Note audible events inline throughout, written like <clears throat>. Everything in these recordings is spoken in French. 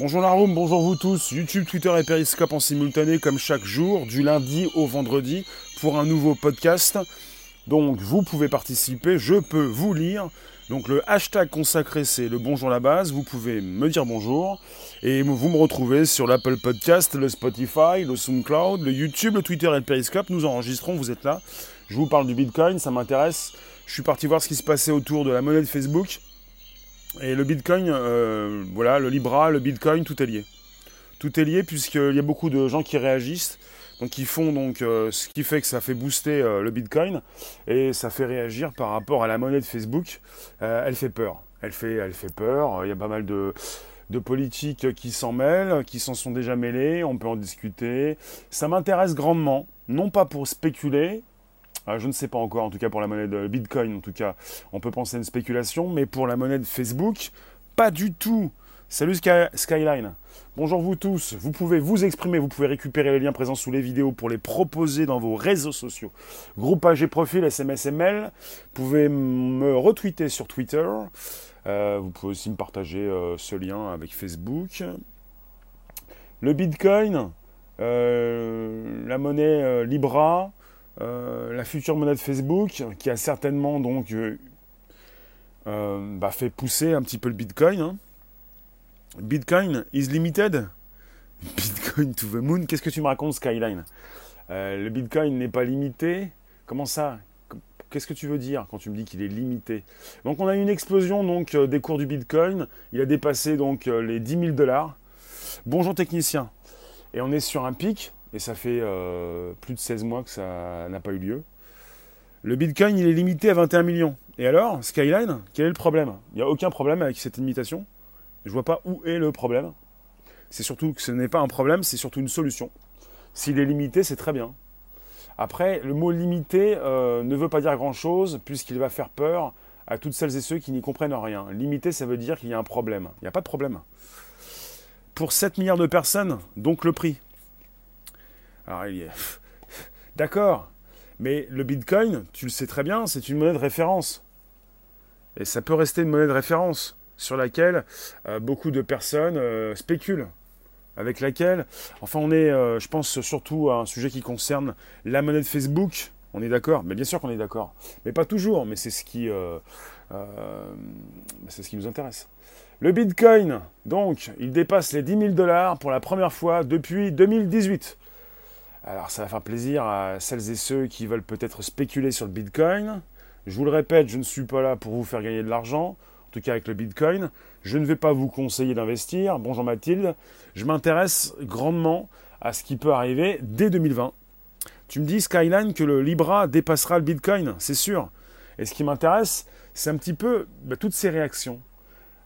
Bonjour la room, bonjour vous tous. YouTube, Twitter et Periscope en simultané comme chaque jour, du lundi au vendredi, pour un nouveau podcast. Donc vous pouvez participer, je peux vous lire. Donc le hashtag consacré c'est le bonjour la base, vous pouvez me dire bonjour. Et vous me retrouvez sur l'Apple Podcast, le Spotify, le SoundCloud, le YouTube, le Twitter et le Periscope. Nous enregistrons, vous êtes là. Je vous parle du Bitcoin, ça m'intéresse. Je suis parti voir ce qui se passait autour de la monnaie de Facebook. Et le Bitcoin, euh, voilà, le Libra, le Bitcoin, tout est lié. Tout est lié puisqu'il y a beaucoup de gens qui réagissent, donc qui font donc euh, ce qui fait que ça fait booster euh, le Bitcoin et ça fait réagir par rapport à la monnaie de Facebook. elle fait peur. Elle fait, elle fait peur. Il y a pas mal de, de politiques qui s'en mêlent, qui s'en sont déjà mêlés. On peut en discuter. Ça m'intéresse grandement, non pas pour spéculer, ah, je ne sais pas encore, en tout cas pour la monnaie de Bitcoin, en tout cas, on peut penser à une spéculation, mais pour la monnaie de Facebook, pas du tout. Salut Skyline. Bonjour vous tous. Vous pouvez vous exprimer, vous pouvez récupérer les liens présents sous les vidéos pour les proposer dans vos réseaux sociaux. Groupage et profil, SMS mail. Vous pouvez me retweeter sur Twitter. Euh, vous pouvez aussi me partager euh, ce lien avec Facebook. Le Bitcoin, euh, la monnaie Libra, euh, la future monnaie de Facebook, qui a certainement donc euh, euh, bah, fait pousser un petit peu le Bitcoin. Hein. Bitcoin is limited. <laughs> Bitcoin to the moon. Qu'est-ce que tu me racontes, Skyline? Le Bitcoin n'est pas limité. Comment ça? Qu'est-ce que tu veux dire quand tu me dis qu'il est limité? Donc on a eu une explosion donc des cours du Bitcoin. Il a dépassé donc les 10 000 dollars. Bonjour technicien. Et on est sur un pic et ça fait euh, plus de 16 mois que ça n'a pas eu lieu. Le Bitcoin, il est limité à 21 millions. Et alors, Skyline, quel est le problème? Il n'y a aucun problème avec cette limitation. Je ne vois pas où est le problème. C'est surtout que ce n'est pas un problème, c'est surtout une solution. S'il est limité, c'est très bien. Après, le mot limité euh, ne veut pas dire grand-chose puisqu'il va faire peur à toutes celles et ceux qui n'y comprennent rien. Limité, ça veut dire qu'il y a un problème. Il n'y a pas de problème. Pour 7 milliards de personnes, donc le prix. Alors, il est... <laughs> D'accord, mais le Bitcoin, tu le sais très bien, c'est une monnaie de référence. Et ça peut rester une monnaie de référence sur laquelle euh, beaucoup de personnes euh, spéculent. Avec laquelle, enfin, on est, euh, je pense surtout à un sujet qui concerne la monnaie de Facebook. On est d'accord? Mais bien sûr qu'on est d'accord. Mais pas toujours, mais c'est ce qui, c'est ce qui nous intéresse. Le Bitcoin, donc, il dépasse les 10 000 dollars pour la première fois depuis 2018. Alors ça va faire plaisir à celles et ceux qui veulent peut-être spéculer sur le Bitcoin. Je vous le répète, je ne suis pas là pour vous faire gagner de l'argent, en tout cas avec le Bitcoin. Je ne vais pas vous conseiller d'investir. Bonjour Mathilde. Je m'intéresse grandement à ce qui peut arriver dès 2020. Tu me dis, Skyline, que le Libra dépassera le Bitcoin, c'est sûr. Et ce qui m'intéresse, c'est un petit peu bah, toutes ces réactions.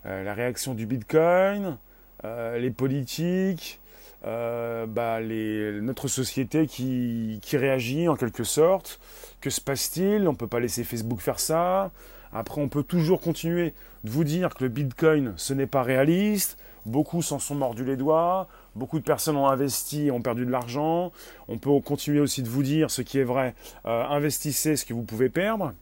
Euh, la réaction du Bitcoin, euh, les politiques, euh, bah, notre société qui, qui, réagit en quelque sorte. Que se passe-t-il? On ne peut pas laisser Facebook faire ça. Après, on peut toujours continuer de vous dire que le Bitcoin, ce n'est pas réaliste. Beaucoup s'en sont mordus les doigts. Beaucoup de personnes ont investi et ont perdu de l'argent. On peut continuer aussi de vous dire ce qui est vrai. Euh, investissez ce que vous pouvez perdre.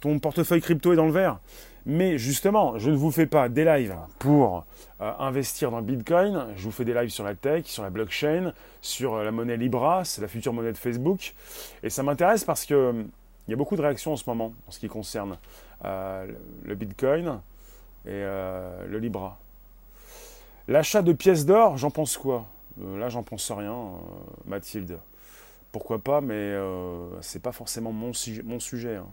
Ton portefeuille crypto est dans le vert. Mais justement, je ne vous fais pas des lives pour euh, investir dans Bitcoin. Je vous fais des lives sur la tech, sur la blockchain, sur euh, la monnaie Libra, c'est la future monnaie de Facebook. Et ça m'intéresse parce que hum, il y a beaucoup de réactions en ce moment en ce qui concerne euh, le Bitcoin et le Libra. L'achat de pièces d'or, j'en pense quoi? Là, j'en pense rien, Mathilde. Pourquoi pas, mais c'est pas forcément mon, mon sujet. Hein.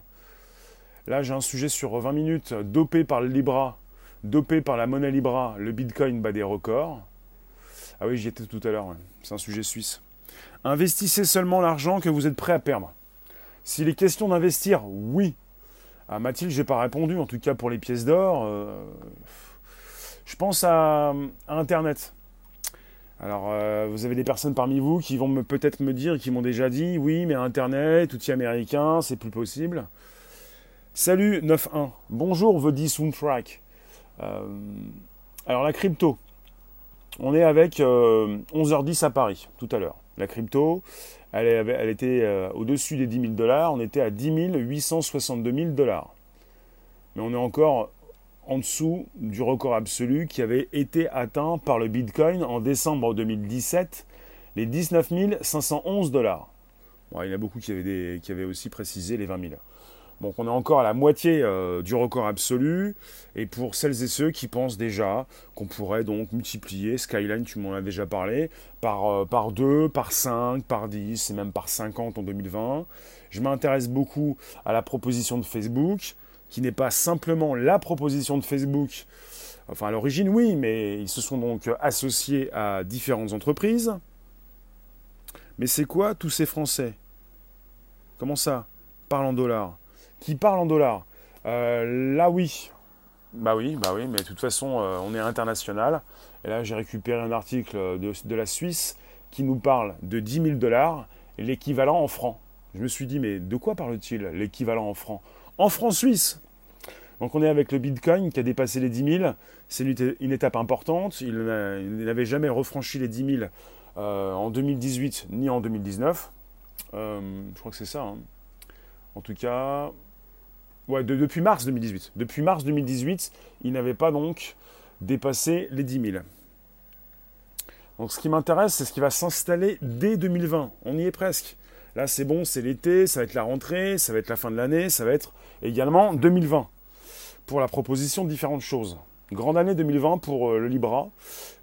Là, j'ai un sujet sur 20 minutes, dopé par le Libra, dopé par la monnaie Libra, le Bitcoin bat des records. Ah oui, j'y étais tout à l'heure, c'est un sujet suisse. Investissez seulement l'argent que vous êtes prêt à perdre. S'il est question d'investir, oui. À Mathilde, j'ai pas répondu, en tout cas pour les pièces d'or. Euh, je pense à, Internet. Alors, euh, vous avez des personnes parmi vous qui vont peut-être me dire, qui m'ont déjà dit, oui, mais Internet, outil américain, c'est plus possible. Salut 9.1, bonjour Vodi Soundtrack. Euh, alors la crypto, on est avec 11h10 euh, à Paris tout à l'heure. La crypto, elle, était euh, au-dessus des 10 000 dollars, on était à 10 862 000 dollars. Mais on est encore en dessous du record absolu qui avait été atteint par le Bitcoin en décembre 2017, les 19 511 dollars. il y en a beaucoup qui avaient, qui avaient aussi précisé les 20 000. Donc on est encore à la moitié euh, du record absolu. Et pour celles et ceux qui pensent déjà qu'on pourrait donc multiplier Skyline, tu m'en as déjà parlé, par, euh, par 2, par 5, par 10 et même par 50 en 2020. Je m'intéresse beaucoup à la proposition de Facebook, qui n'est pas simplement la proposition de Facebook. Enfin à l'origine oui, mais ils se sont donc associés à différentes entreprises. Mais c'est quoi tous ces Français? Comment ça? Parle en dollars qui parle en dollars. Euh, là, oui. Bah oui, bah oui, mais de toute façon, euh, on est international. Et là, j'ai récupéré un article de, la Suisse qui nous parle de 10 000 dollars, l'équivalent en francs. Je me suis dit, mais de quoi parle-t-il, l'équivalent en francs? En francs suisses donc on est avec le Bitcoin qui a dépassé les 10 000. C'est une, étape importante. Il n'avait jamais refranchi les 10 000 euh, en 2018 ni en 2019. je crois que c'est ça. Hein. En tout cas, Ouais, depuis mars 2018. Depuis mars 2018, il n'avait pas donc dépassé les 10 000. Donc ce qui m'intéresse, c'est ce qui va s'installer dès 2020. On y est presque. Là, c'est bon, c'est l'été, ça va être la rentrée, ça va être la fin de l'année, ça va être également 2020 pour la proposition de différentes choses. Grande année 2020 pour euh, le Libra,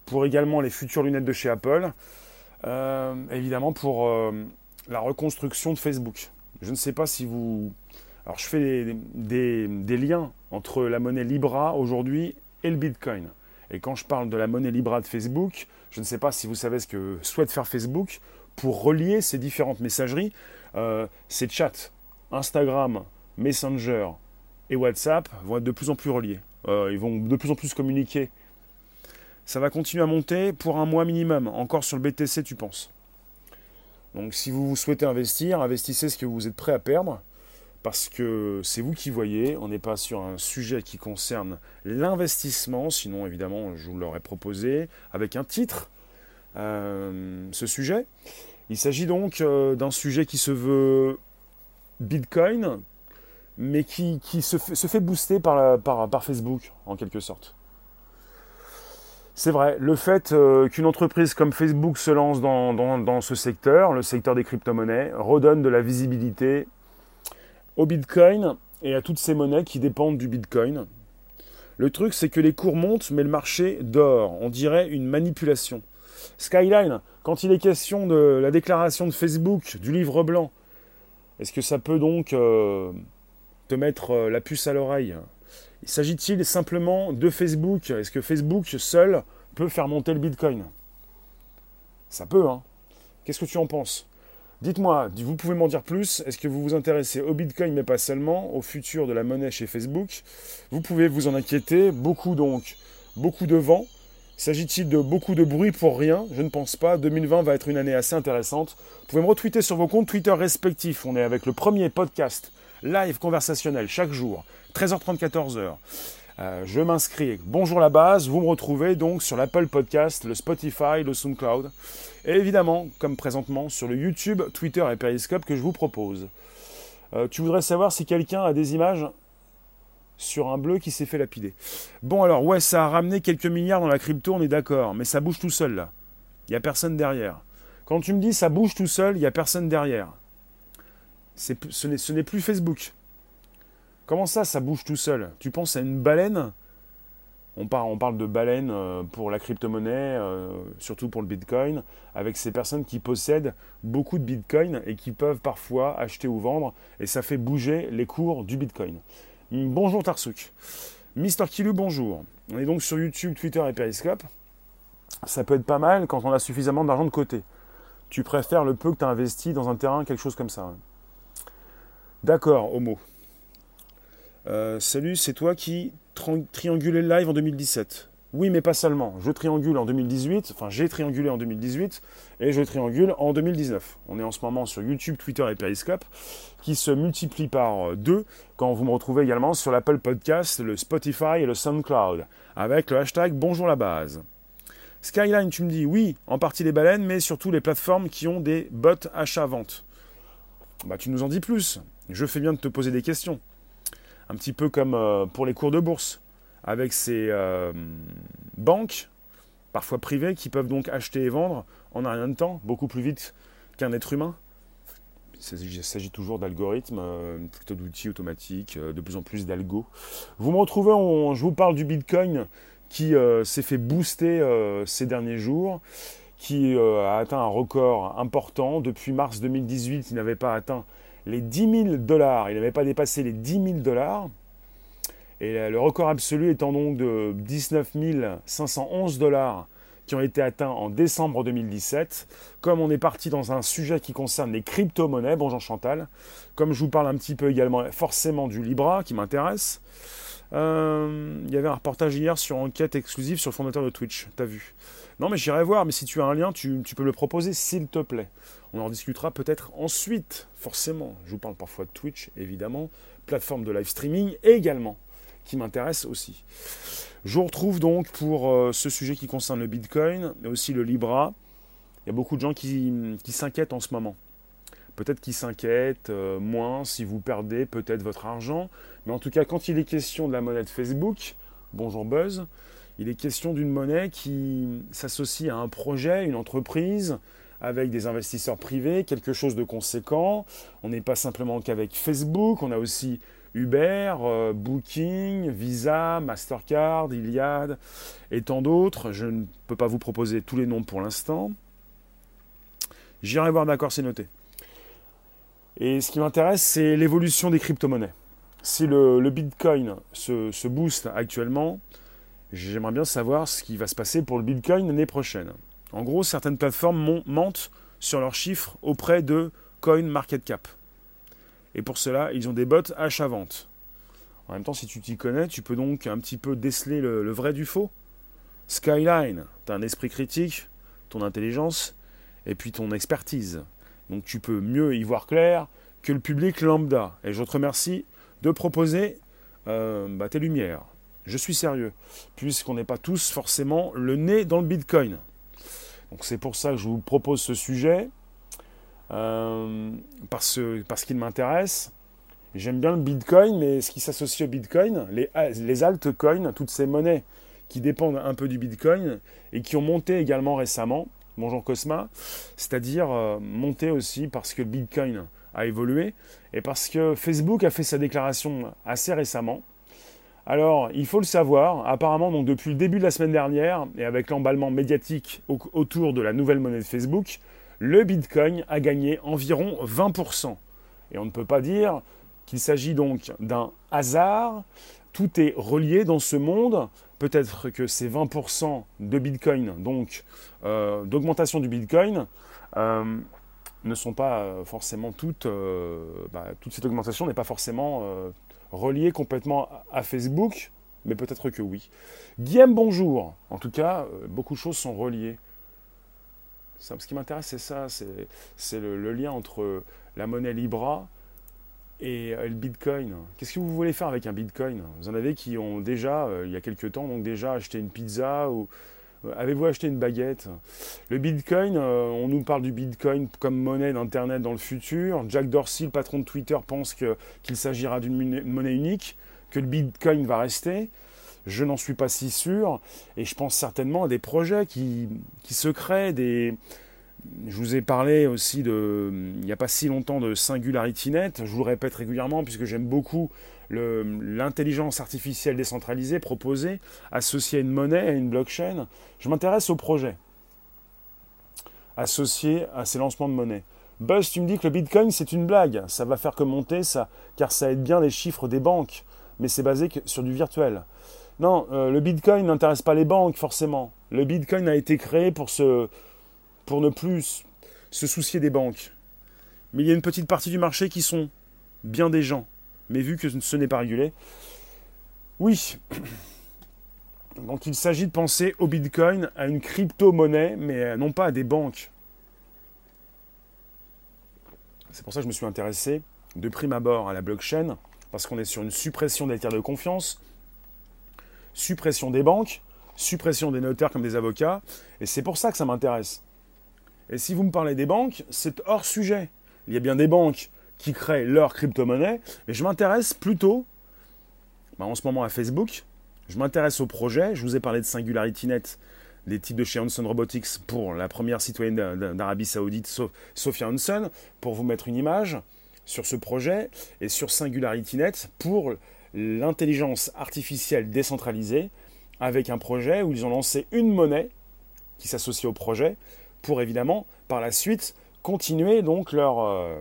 pour également les futures lunettes de chez Apple, euh, évidemment pour euh, la reconstruction de Facebook. Je ne sais pas si vous alors je fais des, liens entre la monnaie Libra aujourd'hui et le Bitcoin. Et quand je parle de la monnaie Libra de Facebook, je ne sais pas si vous savez ce que souhaite faire Facebook pour relier ces différentes messageries, euh, ces chats, Instagram, Messenger et WhatsApp vont être de plus en plus reliés. Euh, ils vont de plus en plus communiquer. Ça va continuer à monter pour un mois minimum, encore sur le BTC tu penses? Donc si vous souhaitez investir, investissez ce que vous êtes prêt à perdre parce que c'est vous qui voyez, on n'est pas sur un sujet qui concerne l'investissement, sinon évidemment je vous l'aurais proposé avec un titre, euh, ce sujet. Il s'agit donc euh, d'un sujet qui se veut Bitcoin, mais qui, se, fait, booster par, Facebook, en quelque sorte. C'est vrai, le fait euh, qu'une entreprise comme Facebook se lance dans, dans ce secteur, le secteur des crypto-monnaies, redonne de la visibilité au Bitcoin et à toutes ces monnaies qui dépendent du Bitcoin. Le truc, c'est que les cours montent, mais le marché dort. On dirait une manipulation. Skyline, quand il est question de la déclaration de Facebook, du livre blanc, est-ce que ça peut donc euh, te mettre euh, la puce à l'oreille? S'agit-il simplement de Facebook? Est-ce que Facebook seul peut faire monter le Bitcoin? Ça peut, hein Qu'est-ce que tu en penses? Dites-moi, vous pouvez m'en dire plus Est-ce que vous vous intéressez au Bitcoin, mais pas seulement, au futur de la monnaie chez Facebook? Vous pouvez vous en inquiéter. Beaucoup donc, beaucoup de vent. S'agit-il de beaucoup de bruit pour rien? Je ne pense pas. 2020 va être une année assez intéressante. Vous pouvez me retweeter sur vos comptes Twitter respectifs. On est avec le premier podcast live conversationnel chaque jour, 13h30, 14h. Euh, je m'inscris. Bonjour la base. Vous me retrouvez donc sur l'Apple Podcast, le Spotify, le SoundCloud. Et évidemment, comme présentement, sur le YouTube, Twitter et Periscope que je vous propose. Euh, tu voudrais savoir si quelqu'un a des images sur un bleu qui s'est fait lapider. Bon alors, ouais, ça a ramené quelques milliards dans la crypto, on est d'accord, mais ça bouge tout seul là. Il n'y a personne derrière. Quand tu me dis ça bouge tout seul, il n'y a personne derrière. Ce n'est plus Facebook. Comment ça, ça bouge tout seul? Tu penses à une baleine? On, parle de baleine euh, pour la crypto-monnaie, euh, surtout pour le Bitcoin, avec ces personnes qui possèdent beaucoup de Bitcoin et qui peuvent parfois acheter ou vendre, et ça fait bouger les cours du Bitcoin. Bonjour Tarsuk. Mister Kilu, bonjour. On est donc sur YouTube, Twitter et Periscope. Ça peut être pas mal quand on a suffisamment d'argent de côté. Tu préfères le peu que tu as investi dans un terrain, quelque chose comme ça. D'accord, Homo. Euh, salut, c'est toi qui triangulais le live en 2017. Oui, mais pas seulement. Je triangule en 2018, enfin j'ai triangulé en 2018 et je triangule en 2019. On est en ce moment sur YouTube, Twitter et Periscope qui se multiplient par deux quand vous me retrouvez également sur l'Apple Podcast, le Spotify et le SoundCloud avec le hashtag Bonjour la base. Skyline, tu me dis oui, en partie les baleines, mais surtout les plateformes qui ont des bots achat-vente. Bah, tu nous en dis plus. Je fais bien de te poser des questions. Un petit peu comme euh, pour les cours de bourse. avec ces euh, banques, parfois privées, qui peuvent donc acheter et vendre en un rien de temps, beaucoup plus vite qu'un être humain. Il s'agit toujours d'algorithmes, euh, plutôt d'outils automatiques, de plus en plus d'algo. Vous me retrouvez, je vous parle du Bitcoin qui s'est fait booster ces derniers jours, qui a atteint un record important. Depuis mars 2018, il n'avait pas atteint les 10 000 dollars, il n'avait pas dépassé les 10 000 dollars. Et le record absolu étant donc de 19 511 dollars qui ont été atteints en décembre 2017. Comme on est parti dans un sujet qui concerne les crypto-monnaies, bonjour Chantal, comme je vous parle un petit peu également forcément du Libra qui m'intéresse, il y avait un reportage hier sur enquête exclusive sur le fondateur de Twitch, t'as vu? Non mais j'irai voir, mais si tu as un lien, tu, tu peux le proposer s'il te plaît. On en discutera peut-être ensuite, forcément. Je vous parle parfois de Twitch, évidemment, plateforme de live streaming également qui m'intéresse aussi. Je vous retrouve donc pour euh, ce sujet qui concerne le Bitcoin, mais aussi le Libra. Il y a beaucoup de gens qui, s'inquiètent en ce moment. Peut-être qu'ils s'inquiètent euh, moins si vous perdez peut-être votre argent. Mais en tout cas, quand il est question de la monnaie de Facebook, bonjour Buzz, il est question d'une monnaie qui s'associe à un projet, une entreprise, avec des investisseurs privés, quelque chose de conséquent. On n'est pas simplement qu'avec Facebook, on a aussi Uber, euh, Booking, Visa, Mastercard, Iliad et tant d'autres. Je ne peux pas vous proposer tous les noms pour l'instant. J'irai voir, d'accord, c'est noté. Et ce qui m'intéresse, c'est l'évolution des crypto-monnaies. Si le, Bitcoin se, booste actuellement, j'aimerais bien savoir ce qui va se passer pour le Bitcoin l'année prochaine. En gros, certaines plateformes mentent sur leurs chiffres auprès de CoinMarketCap. Et pour cela, ils ont des bots achat-vente. En même temps, si tu t'y connais, tu peux donc un petit peu déceler le, vrai du faux. Skyline, tu un esprit critique, ton intelligence et puis ton expertise. Donc tu peux mieux y voir clair que le public lambda. Et je te remercie de proposer euh, bah, tes lumières. Je suis sérieux, puisqu'on n'est pas tous forcément le nez dans le Bitcoin. Donc c'est pour ça que je vous propose ce sujet. Euh, parce, qu'il m'intéresse. J'aime bien le Bitcoin, mais ce qui s'associe au Bitcoin, les altcoins, toutes ces monnaies qui dépendent un peu du Bitcoin et qui ont monté également récemment, bonjour Cosma, c'est-à-dire euh, monté aussi parce que le Bitcoin a évolué et parce que Facebook a fait sa déclaration assez récemment. Alors, il faut le savoir, apparemment, donc depuis le début de la semaine dernière, et avec l'emballement médiatique autour de la nouvelle monnaie de Facebook, le Bitcoin a gagné environ 20%. Et on ne peut pas dire qu'il s'agit donc d'un hasard. Tout est relié dans ce monde. Peut-être que ces 20% de Bitcoin, donc euh, d'augmentation du Bitcoin, euh, ne sont pas euh, forcément toutes. Bah, toute cette augmentation n'est pas forcément reliée complètement à Facebook, mais peut-être que oui. Guillaume, bonjour. En tout cas, beaucoup de choses sont reliées ce qui m'intéresse, c'est ça, c'est le, lien entre la monnaie Libra et euh, le Bitcoin. Qu'est-ce que vous voulez faire avec un Bitcoin? Vous en avez qui ont déjà, euh, il y a quelques temps, donc déjà acheté une pizza ou euh, avez-vous acheté une baguette? Le Bitcoin, on nous parle du Bitcoin comme monnaie d'Internet dans le futur. Jack Dorsey, le patron de Twitter, pense qu'il s'agira d'une monnaie unique, que le Bitcoin va rester. Je n'en suis pas si sûr. Et je pense certainement à des projets qui, qui se créent, des, je vous ai parlé aussi de, il n'y a pas si longtemps de SingularityNet. Je vous le répète régulièrement puisque j'aime beaucoup l'intelligence artificielle décentralisée proposée, associée à une monnaie, à une blockchain. Je m'intéresse au projet associé à ces lancements de monnaie. Buzz, tu me dis que le Bitcoin c'est une blague. Ça va faire que monter ça, car ça aide bien les chiffres des banques, mais c'est basé sur du virtuel. Non, euh, le Bitcoin n'intéresse pas les banques forcément. Le Bitcoin a été créé pour, pour ne plus se soucier des banques. Mais il y a une petite partie du marché qui sont bien des gens. Mais vu que ce n'est pas régulé, oui. <coughs> Donc il s'agit de penser au Bitcoin, à une crypto-monnaie, mais non pas à des banques. C'est pour ça que je me suis intéressé de prime abord à la blockchain, parce qu'on est sur une suppression des tiers de confiance, suppression des banques, suppression des notaires comme des avocats, et c'est pour ça que ça m'intéresse. Et si vous me parlez des banques, c'est hors sujet. Il y a bien des banques qui créent leur crypto-monnaie, mais je m'intéresse plutôt, bah, en ce moment à Facebook, je m'intéresse au projet. Je vous ai parlé de SingularityNet, les types de chez Hanson Robotics pour la première citoyenne d'Arabie Saoudite, Sophia Hanson, pour vous mettre une image sur ce projet, et sur SingularityNet pour l'intelligence artificielle décentralisée, avec un projet où ils ont lancé une monnaie qui s'associe au projet, pour évidemment, par la suite, continuer donc leur, euh,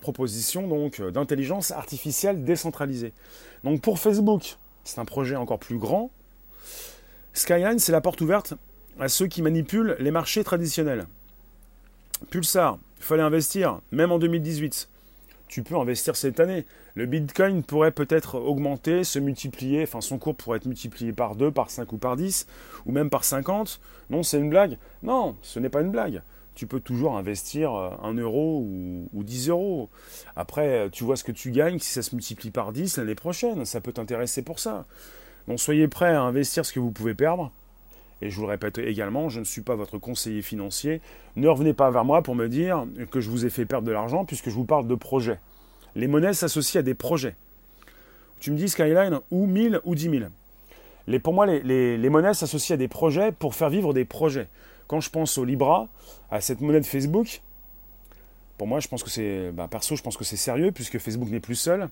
proposition donc d'intelligence artificielle décentralisée. Donc pour Facebook, c'est un projet encore plus grand. Skyline, c'est la porte ouverte à ceux qui manipulent les marchés traditionnels. Pulsar, il fallait investir, même en 2018. Tu peux investir cette année. Le Bitcoin pourrait peut-être augmenter, se multiplier, enfin son cours pourrait être multiplié par 2, par 5 ou par 10, ou même par 50. Non, c'est une blague. Non, ce n'est pas une blague tu peux toujours investir 1 euh, euro ou, ou 10 euros. Après, tu vois ce que tu gagnes si ça se multiplie par 10 l'année prochaine. Ça peut t'intéresser pour ça. Donc soyez prêts à investir ce que vous pouvez perdre. Et je vous le répète également, je ne suis pas votre conseiller financier. Ne revenez pas vers moi pour me dire que je vous ai fait perdre de l'argent puisque je vous parle de projets. Les monnaies s'associent à des projets. Tu me dis Skyline ou 1000 ou 10 000. Les, pour moi, les, les monnaies s'associent à des projets pour faire vivre des projets. Quand je pense au Libra, à cette monnaie de Facebook, pour moi, je pense que c'est, bah, perso, je pense que c'est sérieux puisque Facebook n'est plus seul.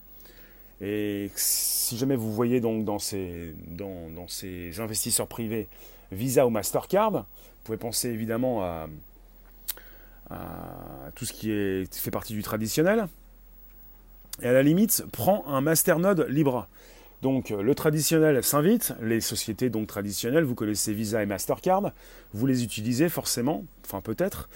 Et si jamais vous voyez donc dans ces, dans, ces investisseurs privés Visa ou Mastercard, vous pouvez penser évidemment à, tout ce qui fait partie du traditionnel. Et à la limite, prends un masternode Libra. Donc euh, le traditionnel s'invite, les sociétés donc traditionnelles, vous connaissez Visa et Mastercard, vous les utilisez forcément, enfin peut-être.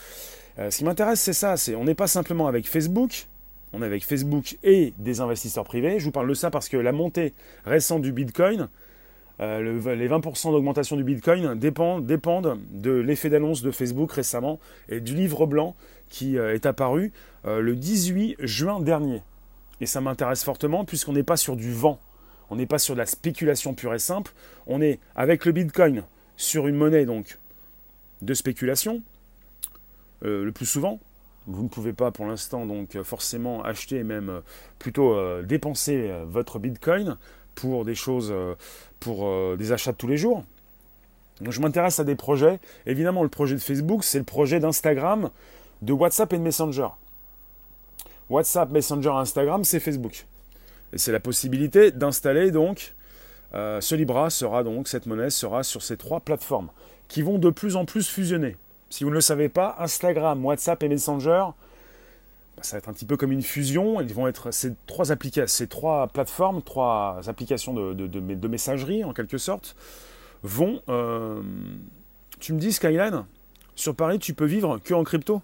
Euh, ce qui m'intéresse c'est ça, c'est on n'est pas simplement avec Facebook, on est avec Facebook et des investisseurs privés. Je vous parle de ça parce que la montée récente du Bitcoin, euh, les 20% d'augmentation du Bitcoin dépendent, de l'effet d'annonce de Facebook récemment et du livre blanc qui est apparu le 18 juin dernier. Et ça m'intéresse fortement puisqu'on n'est pas sur du vent. On n'est pas sur de la spéculation pure et simple. On est avec le Bitcoin sur une monnaie donc de spéculation. Euh, le plus souvent, vous ne pouvez pas pour l'instant donc forcément acheter et même euh, plutôt euh, dépenser votre Bitcoin pour des choses, pour des achats de tous les jours. Je m'intéresse à des projets. Évidemment, le projet de Facebook, c'est le projet d'Instagram, de WhatsApp et de Messenger. WhatsApp, Messenger, Instagram, c'est Facebook. Et c'est la possibilité d'installer donc euh, ce Libra sera donc, cette monnaie sera sur ces trois plateformes qui vont de plus en plus fusionner. Si vous ne le savez pas, Instagram, WhatsApp et Messenger, ça va être un petit peu comme une fusion. Ils vont être ces trois ces trois plateformes, trois applications de, de, messagerie en quelque sorte, vont. Euh, tu me dis Skyline, sur Paris, tu peux vivre que en crypto?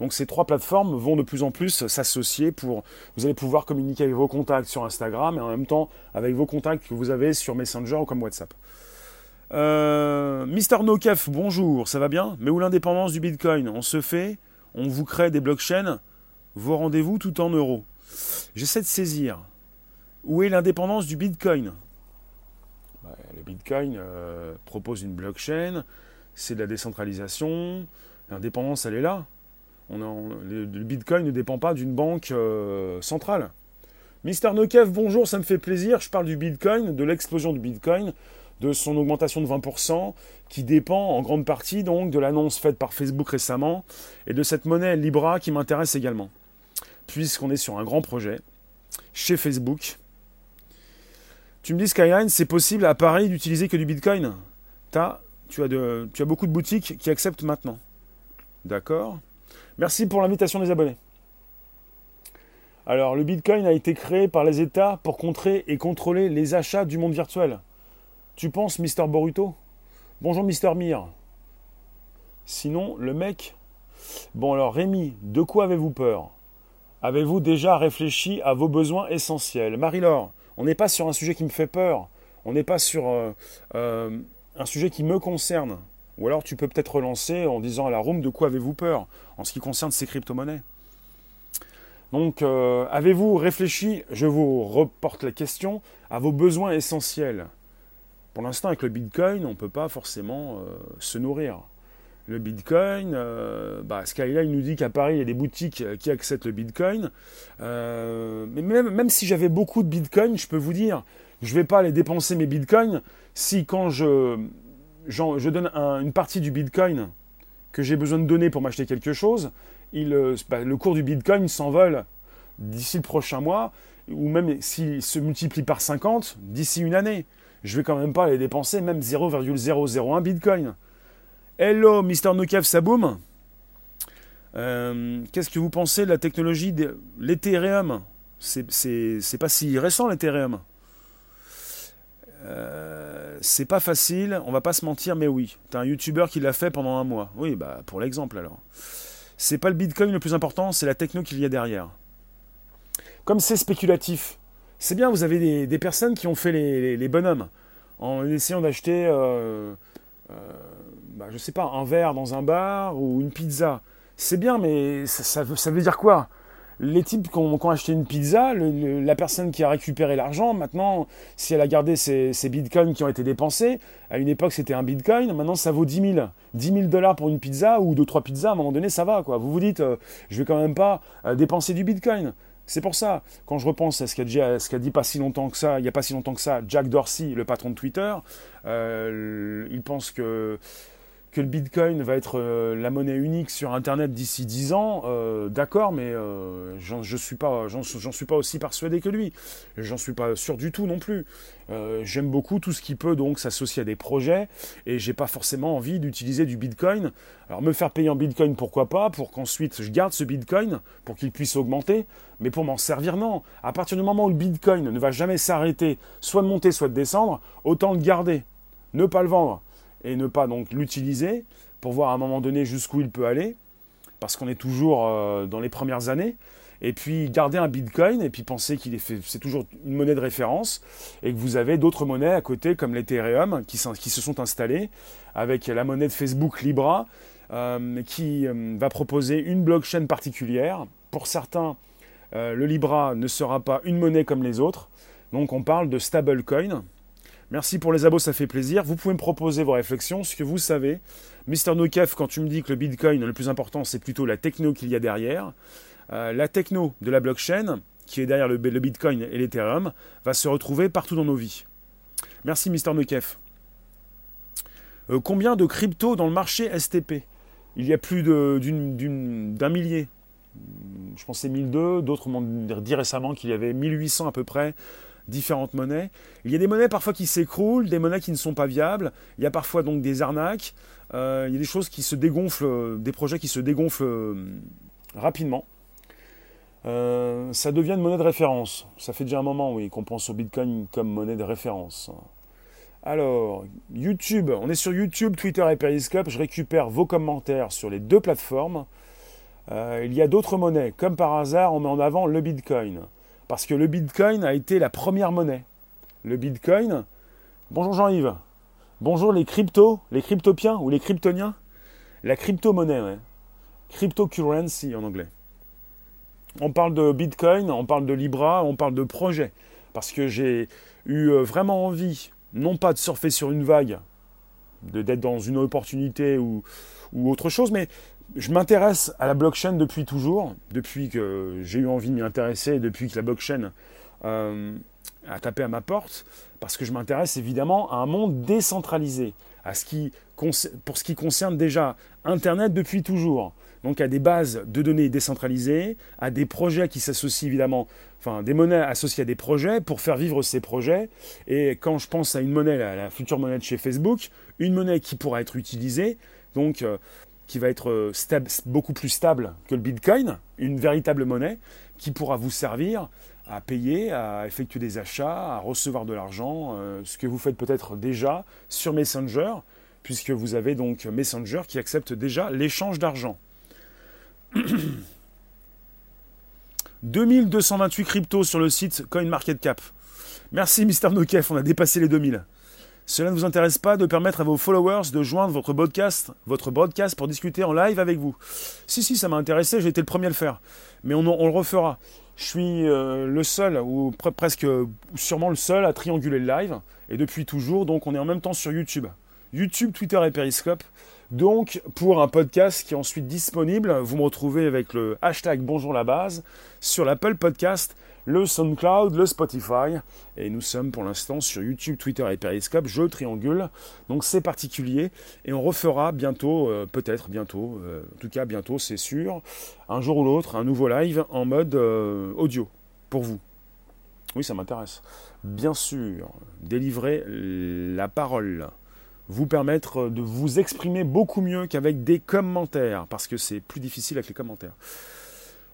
Donc ces trois plateformes vont de plus en plus s'associer pour... Vous allez pouvoir communiquer avec vos contacts sur Instagram et en même temps avec vos contacts que vous avez sur Messenger ou comme WhatsApp. Euh, Mister Nokef, bonjour, ça va bien? Mais où l'indépendance du Bitcoin? On se fait, on vous crée des blockchains, vos rendez-vous tout en euros. J'essaie de saisir. Où est l'indépendance du Bitcoin? Bah, Le Bitcoin euh, propose une blockchain, c'est de la décentralisation, l'indépendance elle est là le, Bitcoin ne dépend pas d'une banque euh, centrale. Mister Nokev, bonjour, ça me fait plaisir. Je parle du Bitcoin, de l'explosion du Bitcoin, de son augmentation de 20%, qui dépend en grande partie donc de l'annonce faite par Facebook récemment et de cette monnaie Libra qui m'intéresse également. Puisqu'on est sur un grand projet chez Facebook. Tu me dis Skyline, c'est possible à Paris d'utiliser que du Bitcoin? Tu, as tu as beaucoup de boutiques qui acceptent maintenant. D'accord Merci pour l'invitation des abonnés. Alors, le Bitcoin a été créé par les États pour contrer et contrôler les achats du monde virtuel. Tu penses, Mister Boruto? Bonjour, Mister Mir. Sinon, le mec. Bon, alors, Rémi, de quoi avez-vous peur? Avez-vous déjà réfléchi à vos besoins essentiels? Marie-Laure, on n'est pas sur un sujet qui me fait peur. On n'est pas sur euh, euh, un sujet qui me concerne. Ou alors tu peux peut-être relancer en disant à la room de quoi avez-vous peur en ce qui concerne ces crypto-monnaies? Donc, euh, avez-vous réfléchi, je vous reporte la question, à vos besoins essentiels Pour l'instant, avec le Bitcoin, on ne peut pas forcément euh, se nourrir. Le Bitcoin, euh, bah, Skyline nous dit qu'à Paris, il y a des boutiques qui acceptent le Bitcoin. mais même, si j'avais beaucoup de Bitcoin, je peux vous dire Je ne vais pas aller dépenser mes bitcoins si quand je, donne une partie du bitcoin que j'ai besoin de donner pour m'acheter quelque chose, euh, le cours du bitcoin s'envole d'ici le prochain mois, ou même s'il se multiplie par 50 d'ici une année. Je vais quand même pas aller dépenser même 0,001 bitcoin. Hello, Mr. Nukev Saboum. Euh, qu'est-ce que vous pensez de la technologie de l'Ethereum? C'est pas si récent l'Ethereum. Euh, c'est pas facile, on va pas se mentir, mais oui. T'as un YouTuber qui l'a fait pendant un mois. Oui, bah pour l'exemple alors. C'est pas le Bitcoin le plus important, c'est la techno qu'il y a derrière. Comme c'est spéculatif, c'est bien, vous avez des, personnes qui ont fait les, bonhommes en essayant d'acheter, euh, euh, bah, je sais pas, un verre dans un bar ou une pizza. C'est bien, mais ça, ça veut dire quoi? Les types qui ont, acheté une pizza, la personne qui a récupéré l'argent, maintenant, si elle a gardé ses, bitcoins qui ont été dépensés, à une époque c'était un bitcoin, maintenant ça vaut 10 000. 10 000 dollars pour une pizza ou 2-3 pizzas, à un moment donné ça va. quoi. Vous vous dites, euh, je vais quand même pas euh, dépenser du bitcoin. C'est pour ça, quand je repense à ce qu'a dit, dit pas si longtemps que ça, il n'y a pas si longtemps que ça, Jack Dorsey, le patron de Twitter, euh, il pense que que le Bitcoin va être euh, la monnaie unique sur Internet d'ici 10 ans, euh, d'accord, mais euh, j'en suis pas, j'en suis pas aussi persuadé que lui. J'en suis pas sûr du tout non plus. J'aime beaucoup tout ce qui peut donc s'associer à des projets et j'ai pas forcément envie d'utiliser du Bitcoin. Alors me faire payer en Bitcoin, pourquoi pas, pour qu'ensuite je garde ce Bitcoin pour qu'il puisse augmenter, mais pour m'en servir non. À partir du moment où le Bitcoin ne va jamais s'arrêter, soit de monter, soit de descendre, autant le garder, ne pas le vendre et ne pas donc l'utiliser pour voir à un moment donné jusqu'où il peut aller, parce qu'on est toujours euh, dans les premières années, et puis garder un Bitcoin et puis penser qu'il est c'est toujours une monnaie de référence et que vous avez d'autres monnaies à côté comme l'Ethereum qui, qui, se sont installées avec la monnaie de Facebook Libra euh, qui euh, va proposer une blockchain particulière. Pour certains, le Libra ne sera pas une monnaie comme les autres, donc on parle de stablecoin. Merci pour les abos, ça fait plaisir. Vous pouvez me proposer vos réflexions, ce que vous savez. Mister Nokef, quand tu me dis que le Bitcoin, le plus important, c'est plutôt la techno qu'il y a derrière, euh, la techno de la blockchain, qui est derrière le, Bitcoin et l'Ethereum, va se retrouver partout dans nos vies. Merci Mister Nokef. Euh, combien de cryptos dans le marché STP Il y a plus d'un millier. Je pensais 1002, d'autres m'ont dit récemment qu'il y avait 1800 à peu près différentes monnaies. Il y a des monnaies parfois qui s'écroulent, des monnaies qui ne sont pas viables. Il y a parfois donc des arnaques. Euh, il y a des choses qui se dégonflent, euh, des projets qui se dégonflent euh, rapidement. ça devient une monnaie de référence. Ça fait déjà un moment, oui, qu'on pense au Bitcoin comme monnaie de référence. Alors, YouTube, on est sur YouTube, Twitter et Periscope. Je récupère vos commentaires sur les deux plateformes. il y a d'autres monnaies. Comme par hasard, on met en avant le Bitcoin. Parce que le Bitcoin a été la première monnaie. Le Bitcoin. Bonjour Jean-Yves. Bonjour les cryptos, les cryptopiens ou les kryptoniens. La crypto-monnaie. Cryptocurrency en anglais. On parle de Bitcoin, on parle de Libra, on parle de projet. Parce que j'ai eu euh, vraiment envie, non pas de surfer sur une vague, d'être dans une opportunité ou, ou autre chose, mais je m'intéresse à la blockchain depuis toujours, depuis que j'ai eu envie de m'y intéresser, depuis que la blockchain euh, a tapé à ma porte, parce que je m'intéresse évidemment à un monde décentralisé, à ce qui, pour ce qui concerne déjà Internet depuis toujours. Donc à des bases de données décentralisées, à des projets qui s'associent évidemment, enfin des monnaies associées à des projets pour faire vivre ces projets. Et quand je pense à une monnaie, la, future monnaie de chez Facebook, une monnaie qui pourra être utilisée, donc euh, qui va être euh, beaucoup plus stable que le Bitcoin, une véritable monnaie qui pourra vous servir à payer, à effectuer des achats, à recevoir de l'argent, euh, ce que vous faites peut-être déjà sur Messenger, puisque vous avez donc Messenger qui accepte déjà l'échange d'argent. <clears throat> 2228 cryptos sur le site CoinMarketCap. Merci Mister Nokef, on a dépassé les 2000. Cela ne vous intéresse pas de permettre à vos followers de joindre votre podcast, broadcast pour discuter en live avec vous Si, si, ça m'a intéressé, j'ai été le premier à le faire. Mais on, le refera. Je suis euh, le seul, ou presque sûrement le seul à trianguler le live. Et depuis toujours, donc on est en même temps sur YouTube. YouTube, Twitter et Periscope. Donc, pour un podcast qui est ensuite disponible, vous me retrouvez avec le hashtag Bonjour la base sur l'Apple Podcast, le SoundCloud, le Spotify. Et nous sommes pour l'instant sur YouTube, Twitter et Periscope. Je triangule. Donc c'est particulier. Et on refera bientôt, euh, peut-être bientôt, euh, en tout cas bientôt, c'est sûr, un jour ou l'autre, un nouveau live en mode euh, audio pour vous. Oui, ça m'intéresse. Bien sûr, délivrer la parole vous permettre de vous exprimer beaucoup mieux qu'avec des commentaires, parce que c'est plus difficile avec les commentaires.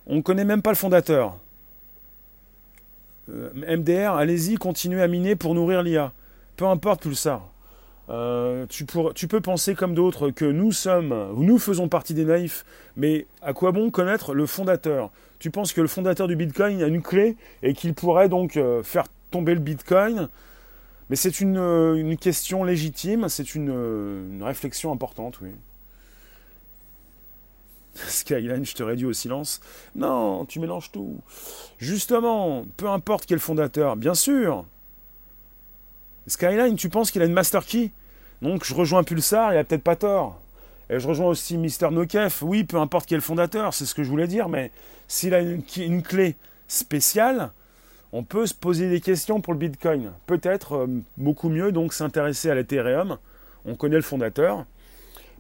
On ne connaît même pas le fondateur. Euh, MDR, allez-y, continuez à miner pour nourrir l'IA. Peu importe Pulsar. Euh, tu, peux penser comme d'autres que nous sommes, nous faisons partie des naïfs, mais à quoi bon connaître le fondateur? Tu penses que le fondateur du Bitcoin a une clé et qu'il pourrait donc euh, faire tomber le Bitcoin? Mais c'est une, question légitime, c'est une réflexion importante, oui. <laughs> Skyline, je te réduis au silence. Non, tu mélanges tout. Justement, peu importe quel fondateur, bien sûr. Skyline, tu penses qu'il a une master key? Donc je rejoins Pulsar, il a peut-être pas tort. Et je rejoins aussi Mister Nokef. Oui, peu importe quel fondateur, c'est ce que je voulais dire, mais s'il a une, clé spéciale, on peut se poser des questions pour le Bitcoin. Peut-être euh, beaucoup mieux donc s'intéresser à l'Ethereum. On connaît le fondateur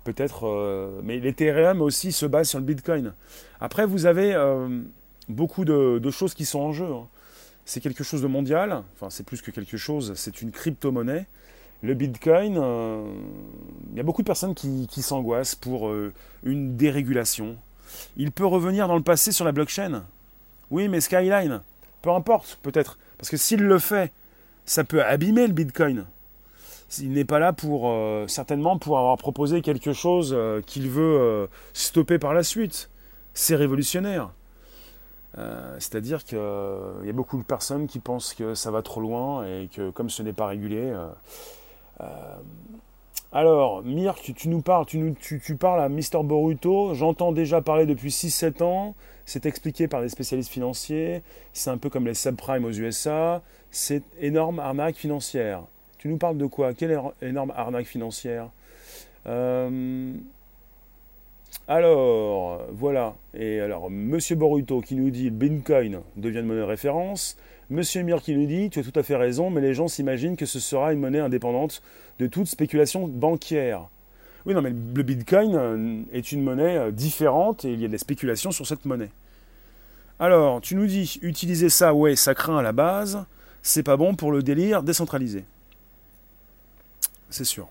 peut-être, euh, mais l'Ethereum aussi se base sur le Bitcoin. Après, vous avez euh, beaucoup de, choses qui sont en jeu. Hein. C'est quelque chose de mondial, enfin c'est plus que quelque chose, c'est une crypto-monnaie. Le Bitcoin, euh, il y a beaucoup de personnes qui, qui s'angoissent pour une dérégulation. Il peut revenir dans le passé sur la blockchain. Oui, mais Skyline, peu importe, peut-être. Parce que s'il le fait, ça peut abîmer le Bitcoin il n'est pas là pour euh, certainement pour avoir proposé quelque chose euh, qu'il veut euh, stopper par la suite. C'est révolutionnaire. C'est-à-dire qu'il y a beaucoup de personnes qui pensent que ça va trop loin et que comme ce n'est pas régulé. alors, Mirk, tu nous parles, tu, nous, tu parles à Mister Boruto. J'entends déjà parler depuis 6-7 ans. C'est expliqué par des spécialistes financiers. C'est un peu comme les subprimes aux USA. C'est énorme arnaque financière. Tu nous parles de quoi? Quelle énorme arnaque financière? Euh, Alors, voilà. Et alors, Monsieur Boruto qui nous dit Bitcoin devient une monnaie de référence. Monsieur Mir qui nous dit tu as tout à fait raison, mais les gens s'imaginent que ce sera une monnaie indépendante de toute spéculation bancaire. Oui, non, mais le Bitcoin euh, est une monnaie euh, différente et il y a des spéculations sur cette monnaie. Alors, tu nous dis utiliser ça, ouais, ça craint à la base, c'est pas bon pour le délire décentralisé c'est sûr.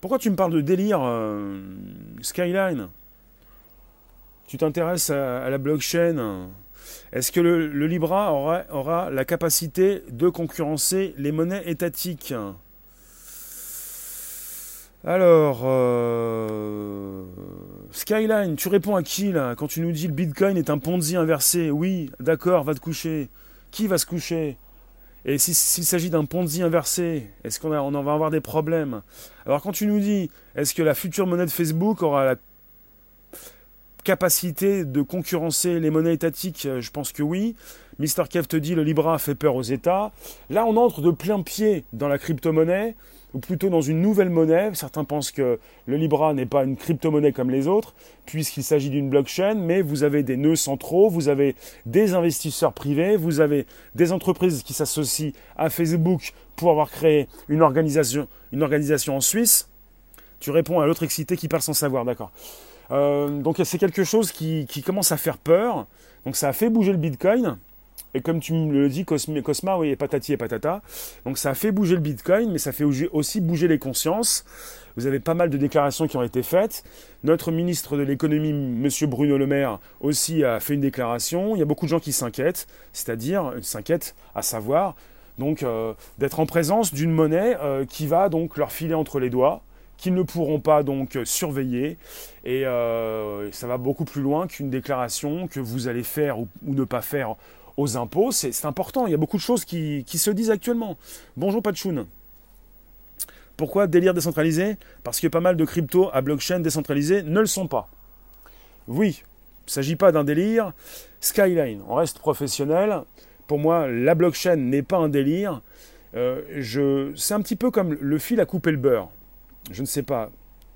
Pourquoi tu me parles de délire euh, Skyline? Tu t'intéresses à, la blockchain? Est-ce que le, Libra aura, la capacité de concurrencer les monnaies étatiques? Alors, euh, Skyline, tu réponds à qui là Quand tu nous dis le Bitcoin est un Ponzi inversé, oui, d'accord, va te coucher. Qui va se coucher? Et s'il s'agit d'un Ponzi inversé, est-ce qu'on on en va avoir des problèmes? Alors quand tu nous dis, est-ce que la future monnaie de Facebook aura la capacité de concurrencer les monnaies étatiques? Je pense que oui. Mr. Kev te dit, le Libra fait peur aux États. Là, on entre de plein pied dans la crypto-monnaie ou plutôt dans une nouvelle monnaie. Certains pensent que le Libra n'est pas une crypto-monnaie comme les autres, puisqu'il s'agit d'une blockchain, mais vous avez des nœuds centraux, vous avez des investisseurs privés, vous avez des entreprises qui s'associent à Facebook pour avoir créé une organisation, une organisation en Suisse. Tu réponds à l'autre excité qui parle sans savoir, d'accord. Euh, donc c'est quelque chose qui, qui commence à faire peur. Donc ça a fait bouger le Bitcoin. Et comme tu me le dis, Cosma, oui, patati et patata. Donc ça a fait bouger le Bitcoin, mais ça fait aussi bouger les consciences. Vous avez pas mal de déclarations qui ont été faites. Notre ministre de l'économie, Monsieur Bruno Le Maire, aussi a fait une déclaration. Il y a beaucoup de gens qui s'inquiètent, c'est-à-dire s'inquiètent à savoir donc euh, d'être en présence d'une monnaie euh, qui va donc leur filer entre les doigts qu'ils ne pourront pas donc surveiller. Et euh, ça va beaucoup plus loin qu'une déclaration que vous allez faire ou ne pas faire aux impôts, c'est important. Il y a beaucoup de choses qui, se disent actuellement. Bonjour Patchoun. Pourquoi délire décentralisé Parce que pas mal de cryptos à blockchain décentralisées ne le sont pas. Oui, il ne s'agit pas d'un délire. Skyline, on reste professionnel. Pour moi, la blockchain n'est pas un délire. Euh, c'est un petit peu comme le fil à couper le beurre. Je ne sais pas.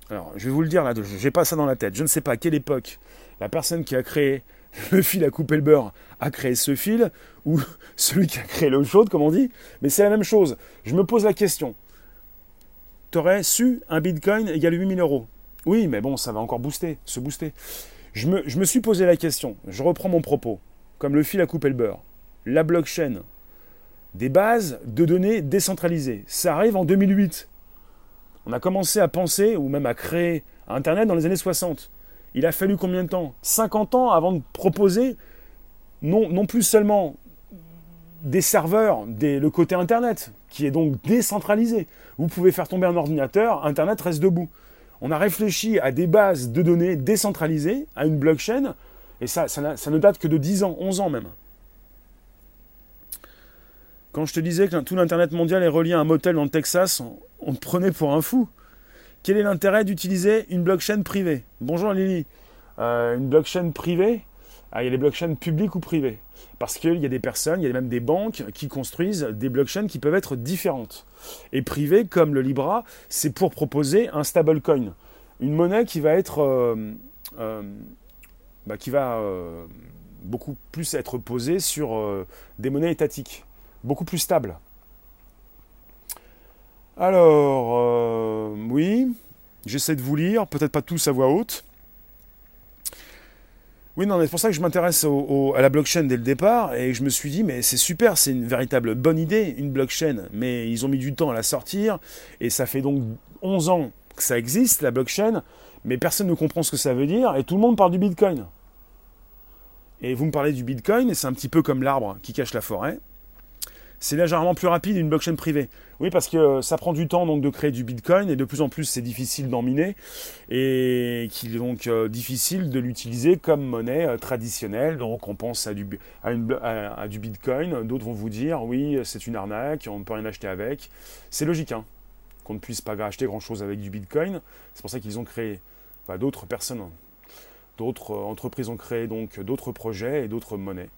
Alors, je vais vous le dire là, je n'ai pas ça dans la tête. Je ne sais pas à quelle époque la personne qui a créé le fil à couper le beurre a créé ce fil, ou <laughs> celui qui a créé l'eau chaude, comme on dit, mais c'est la même chose. Je me pose la question. Tu aurais su un bitcoin égale 8000 euros? Oui, mais bon, ça va encore booster, se booster. Je me, je me suis posé la question, je reprends mon propos, comme le fil à couper le beurre. La blockchain, des bases de données décentralisées, ça arrive en 2008. On a commencé à penser, ou même à créer Internet dans les années 60. Il a fallu combien de temps? 50 ans avant de proposer non, non plus seulement des serveurs, le côté Internet, qui est donc décentralisé. Vous pouvez faire tomber un ordinateur, Internet reste debout. On a réfléchi à des bases de données décentralisées, à une blockchain, et ça, ça, ne date que de 10 ans, 11 ans même. Quand je te disais que tout l'Internet mondial est relié à un motel dans le Texas, on, te prenait pour un fou. Quel est l'intérêt d'utiliser une blockchain privée? Bonjour Lily. Euh, une blockchain privée, ah, il y a des blockchains publiques ou privées? Parce qu'il y a des personnes, il y a même des banques qui construisent des blockchains qui peuvent être différentes. Et privées, comme le Libra, c'est pour proposer un stablecoin. Une monnaie qui va être. Euh, euh, bah, qui va beaucoup plus être posée sur des monnaies étatiques. Beaucoup plus stables. Alors, oui, j'essaie de vous lire, peut-être pas tous à voix haute. Oui, non, c'est pour ça que je m'intéresse à la blockchain dès le départ et je me suis dit, mais c'est super, c'est une véritable bonne idée, une blockchain. Mais ils ont mis du temps à la sortir et ça fait donc 11 ans que ça existe, la blockchain, mais personne ne comprend ce que ça veut dire et tout le monde parle du bitcoin. Et vous me parlez du bitcoin et c'est un petit peu comme l'arbre qui cache la forêt c'est légèrement plus rapide une blockchain privée. Oui, parce que ça prend du temps donc de créer du Bitcoin et de plus en plus c'est difficile d'en miner et qu'il est donc euh, difficile de l'utiliser comme monnaie euh, traditionnelle. Donc on pense à du, du Bitcoin. D'autres vont vous dire oui, c'est une arnaque, on ne peut rien acheter avec. C'est logique hein, qu'on ne puisse pas acheter grand chose avec du Bitcoin. C'est pour ça qu'ils ont créé, enfin, d'autres personnes, d'autres euh, entreprises ont créé donc d'autres projets et d'autres monnaies.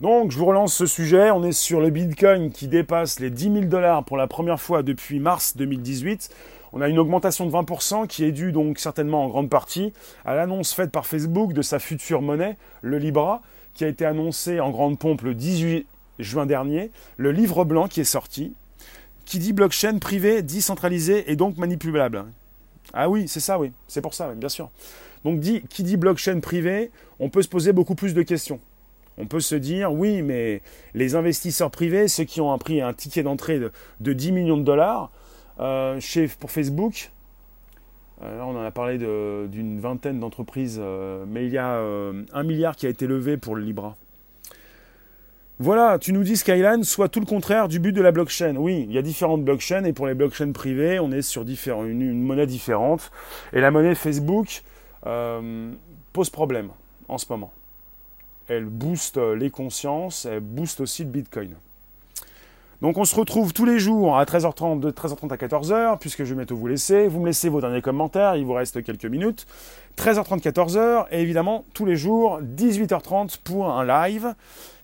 Donc, je vous relance ce sujet. On est sur le Bitcoin qui dépasse les 10 000 dollars pour la première fois depuis mars 2018. On a une augmentation de 20% qui est due donc certainement en grande partie à l'annonce faite par Facebook de sa future monnaie, le Libra, qui a été annoncé en grande pompe le 18 juin dernier. Le livre blanc qui est sorti, qui dit blockchain privée, décentralisée et donc manipulable. Ah oui, c'est ça, oui, c'est pour ça, bien sûr. Donc dit, qui dit blockchain privée, on peut se poser beaucoup plus de questions. On peut se dire, oui, mais les investisseurs privés, ceux qui ont pris un ticket d'entrée de, 10 millions de dollars euh, chez, pour Facebook, euh, on en a parlé d'une vingtaine d'entreprises, euh, mais il y a un milliard qui a été levé pour le Libra. Voilà, tu nous dis Skyline, soit tout le contraire du but de la blockchain. Oui, il y a différentes blockchains et pour les blockchains privées, on est sur une monnaie différente. Et la monnaie Facebook pose problème en ce moment elle booste les consciences, elle booste aussi le Bitcoin. Donc on se retrouve tous les jours à 13h30, de 13h30 à 14h, puisque je vais bientôt vous laisser. Vous me laissez vos derniers commentaires, il vous reste quelques minutes. 13h30, 14h, et évidemment tous les jours, 18h30 pour un live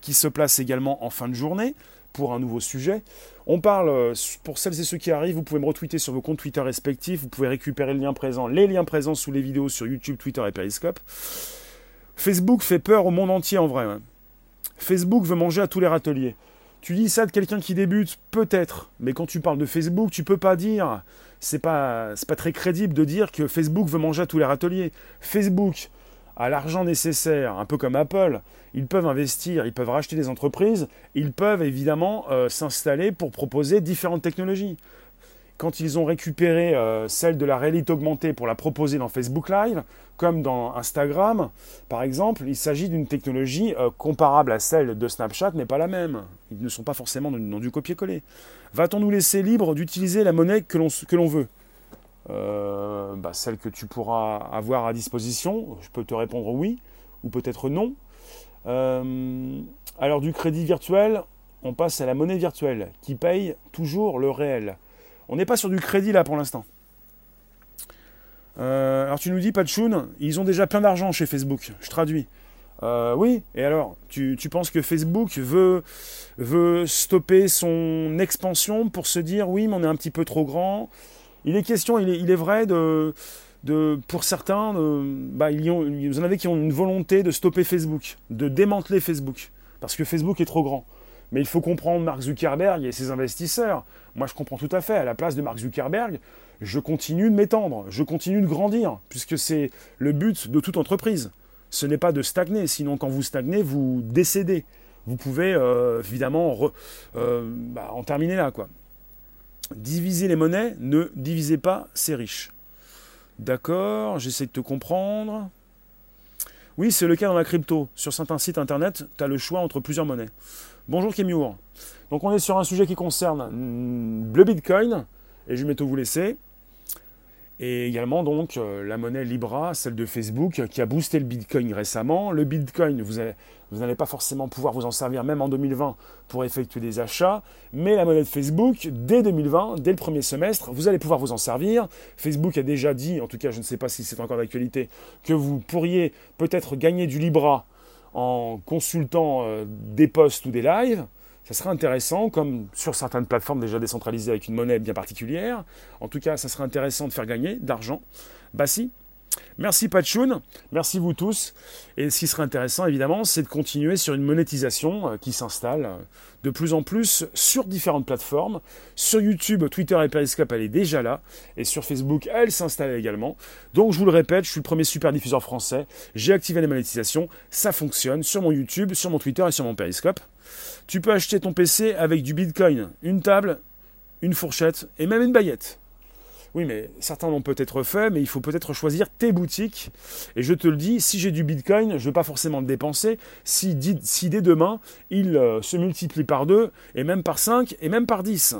qui se place également en fin de journée pour un nouveau sujet. On parle, euh, pour celles et ceux qui arrivent, vous pouvez me retweeter sur vos comptes Twitter respectifs, vous pouvez récupérer le lien présent, les liens présents sous les vidéos sur YouTube, Twitter et Periscope. Facebook fait peur au monde entier en vrai. Facebook veut manger à tous les râteliers. Tu dis ça de quelqu'un qui débute, peut-être, mais quand tu parles de Facebook, tu peux pas dire, c'est pas, pas très crédible de dire que Facebook veut manger à tous les râteliers. Facebook a l'argent nécessaire, un peu comme Apple, ils peuvent investir, ils peuvent racheter des entreprises, ils peuvent évidemment euh, s'installer pour proposer différentes technologies quand ils ont récupéré euh, celle de la réalité augmentée pour la proposer dans Facebook Live, comme dans Instagram, par exemple, il s'agit d'une technologie euh, comparable à celle de Snapchat, mais pas la même. Ils ne sont pas forcément dans, du copier-coller. Va-t-on nous laisser libre d'utiliser la monnaie que l'on veut? Euh, bah, Celle que tu pourras avoir à disposition, je peux te répondre oui, ou peut-être non. alors du crédit virtuel, on passe à la monnaie virtuelle, qui paye toujours le réel. On n'est pas sur du crédit là pour l'instant. Euh, alors tu nous dis, Patchoun, ils ont déjà plein d'argent chez Facebook. Je traduis. Euh, oui, et alors, tu, penses que Facebook veut, stopper son expansion pour se dire, oui, mais on est un petit peu trop grand? Il est question, il est, vrai de, de, pour certains, bah, il y en, vous en avez qui ont une volonté de stopper Facebook, de démanteler Facebook, parce que Facebook est trop grand. Mais il faut comprendre Mark Zuckerberg et ses investisseurs. Moi, je comprends tout à fait. À la place de Mark Zuckerberg, je continue de m'étendre, je continue de grandir, puisque c'est le but de toute entreprise. Ce n'est pas de stagner, sinon quand vous stagnez, vous décédez. Vous pouvez euh, évidemment euh, bah, en terminer là. quoi. Diviser les monnaies, ne divisez pas ces riches. D'accord, j'essaie de te comprendre. Oui, c'est le cas dans la crypto. Sur certains sites internet, tu as le choix entre plusieurs monnaies. Bonjour Kémiour. Donc on est sur un sujet qui concerne mm, le Bitcoin, et je vais tout vous laisser. Et également donc euh, la monnaie Libra, celle de Facebook, qui a boosté le Bitcoin récemment. Le Bitcoin, vous n'allez pas forcément pouvoir vous en servir même en 2020 pour effectuer des achats, mais la monnaie de Facebook, dès 2020, dès le premier semestre, vous allez pouvoir vous en servir. Facebook a déjà dit, en tout cas je ne sais pas si c'est encore d'actualité, que vous pourriez peut-être gagner du Libra en consultant euh, des posts ou des lives ça serait intéressant, comme sur certaines plateformes déjà décentralisées avec une monnaie bien particulière. En tout cas, ça serait intéressant de faire gagner d'argent. Bah si. Merci Pachoun, merci vous tous. Et ce qui serait intéressant évidemment, c'est de continuer sur une monétisation euh, qui s'installe euh, de plus en plus sur différentes plateformes. Sur YouTube, Twitter et Periscope, elle est déjà là. Et sur Facebook, elle s'installe également. Donc je vous le répète, je suis le premier super diffuseur français. J'ai activé les monétisations. Ça fonctionne sur mon YouTube, sur mon Twitter et sur mon Periscope. Tu peux acheter ton PC avec du Bitcoin, une table, une fourchette et même une baguette. Oui, mais certains l'ont peut-être fait, mais il faut peut-être choisir tes boutiques. Et je te le dis, si j'ai du Bitcoin, je ne veux pas forcément le dépenser. Si, dès demain, il euh, se multiplie par 2, et même par 5, et même par 10.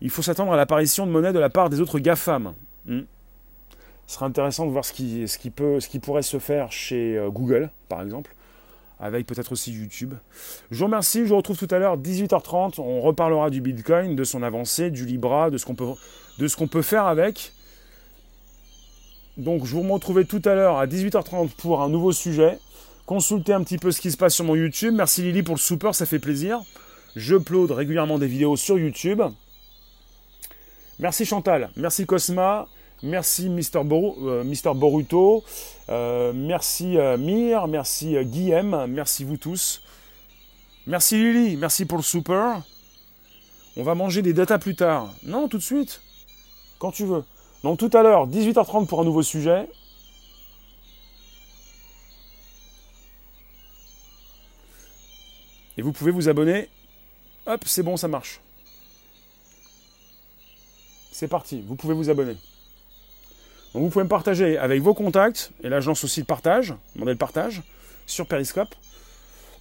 Il faut s'attendre à l'apparition de monnaie de la part des autres GAFAM. Hmm. Ce sera intéressant de voir peut, ce qui pourrait se faire chez euh, Google, par exemple avec peut-être aussi YouTube. Je vous remercie, je vous retrouve tout à l'heure 18h30, on reparlera du Bitcoin, de son avancée, du Libra, de ce qu'on peut, de ce qu'on peut faire avec. Donc je vous retrouverai tout à l'heure à 18h30 pour un nouveau sujet. Consultez un petit peu ce qui se passe sur mon YouTube. Merci Lily pour le super, ça fait plaisir. Je régulièrement des vidéos sur YouTube. Merci Chantal, merci Cosma, Merci Mister, euh, Boruto. Euh, merci euh, Mir. Merci Guillaume. Merci vous tous. Merci Lily. Merci pour le super. On va manger des datas plus tard. Non, tout de suite. Quand tu veux. Donc tout à l'heure, 18h30 pour un nouveau sujet. Et vous pouvez vous abonner. Hop, c'est bon, ça marche. C'est parti, vous pouvez vous abonner. Donc vous pouvez me partager avec vos contacts, et là je lance aussi le partage, demander le partage, sur Periscope.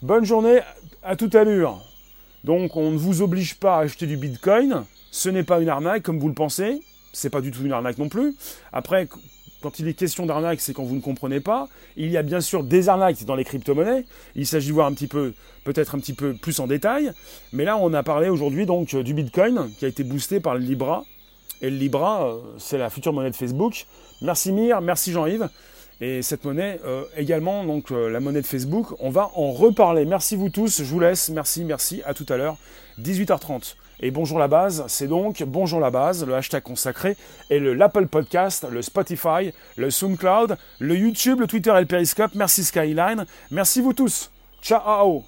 Bonne journée à toute allure. Donc on ne vous oblige pas à acheter du Bitcoin, ce n'est pas une arnaque comme vous le pensez, c'est pas du tout une arnaque non plus. Après, quand il est question d'arnaque, c'est quand vous ne comprenez pas. Il y a bien sûr des arnaques dans les crypto-monnaies. Il s'agit de voir un petit peu, peut-être un petit peu plus en détail. Mais là, on a parlé aujourd'hui donc du Bitcoin qui a été boosté par le Libra. Et le Libra, euh, c'est la future monnaie de Facebook. Merci Mir, merci Jean-Yves. Et cette monnaie, euh, également, donc euh, la monnaie de Facebook, on va en reparler. Merci vous tous, je vous laisse. Merci, merci, à tout à l'heure, 18h30. Et bonjour la base, c'est donc bonjour la base, le hashtag consacré, et le l'Apple Podcast, le Spotify, le SoundCloud, le YouTube, le Twitter et le Periscope. Merci Skyline. Merci vous tous. Ciao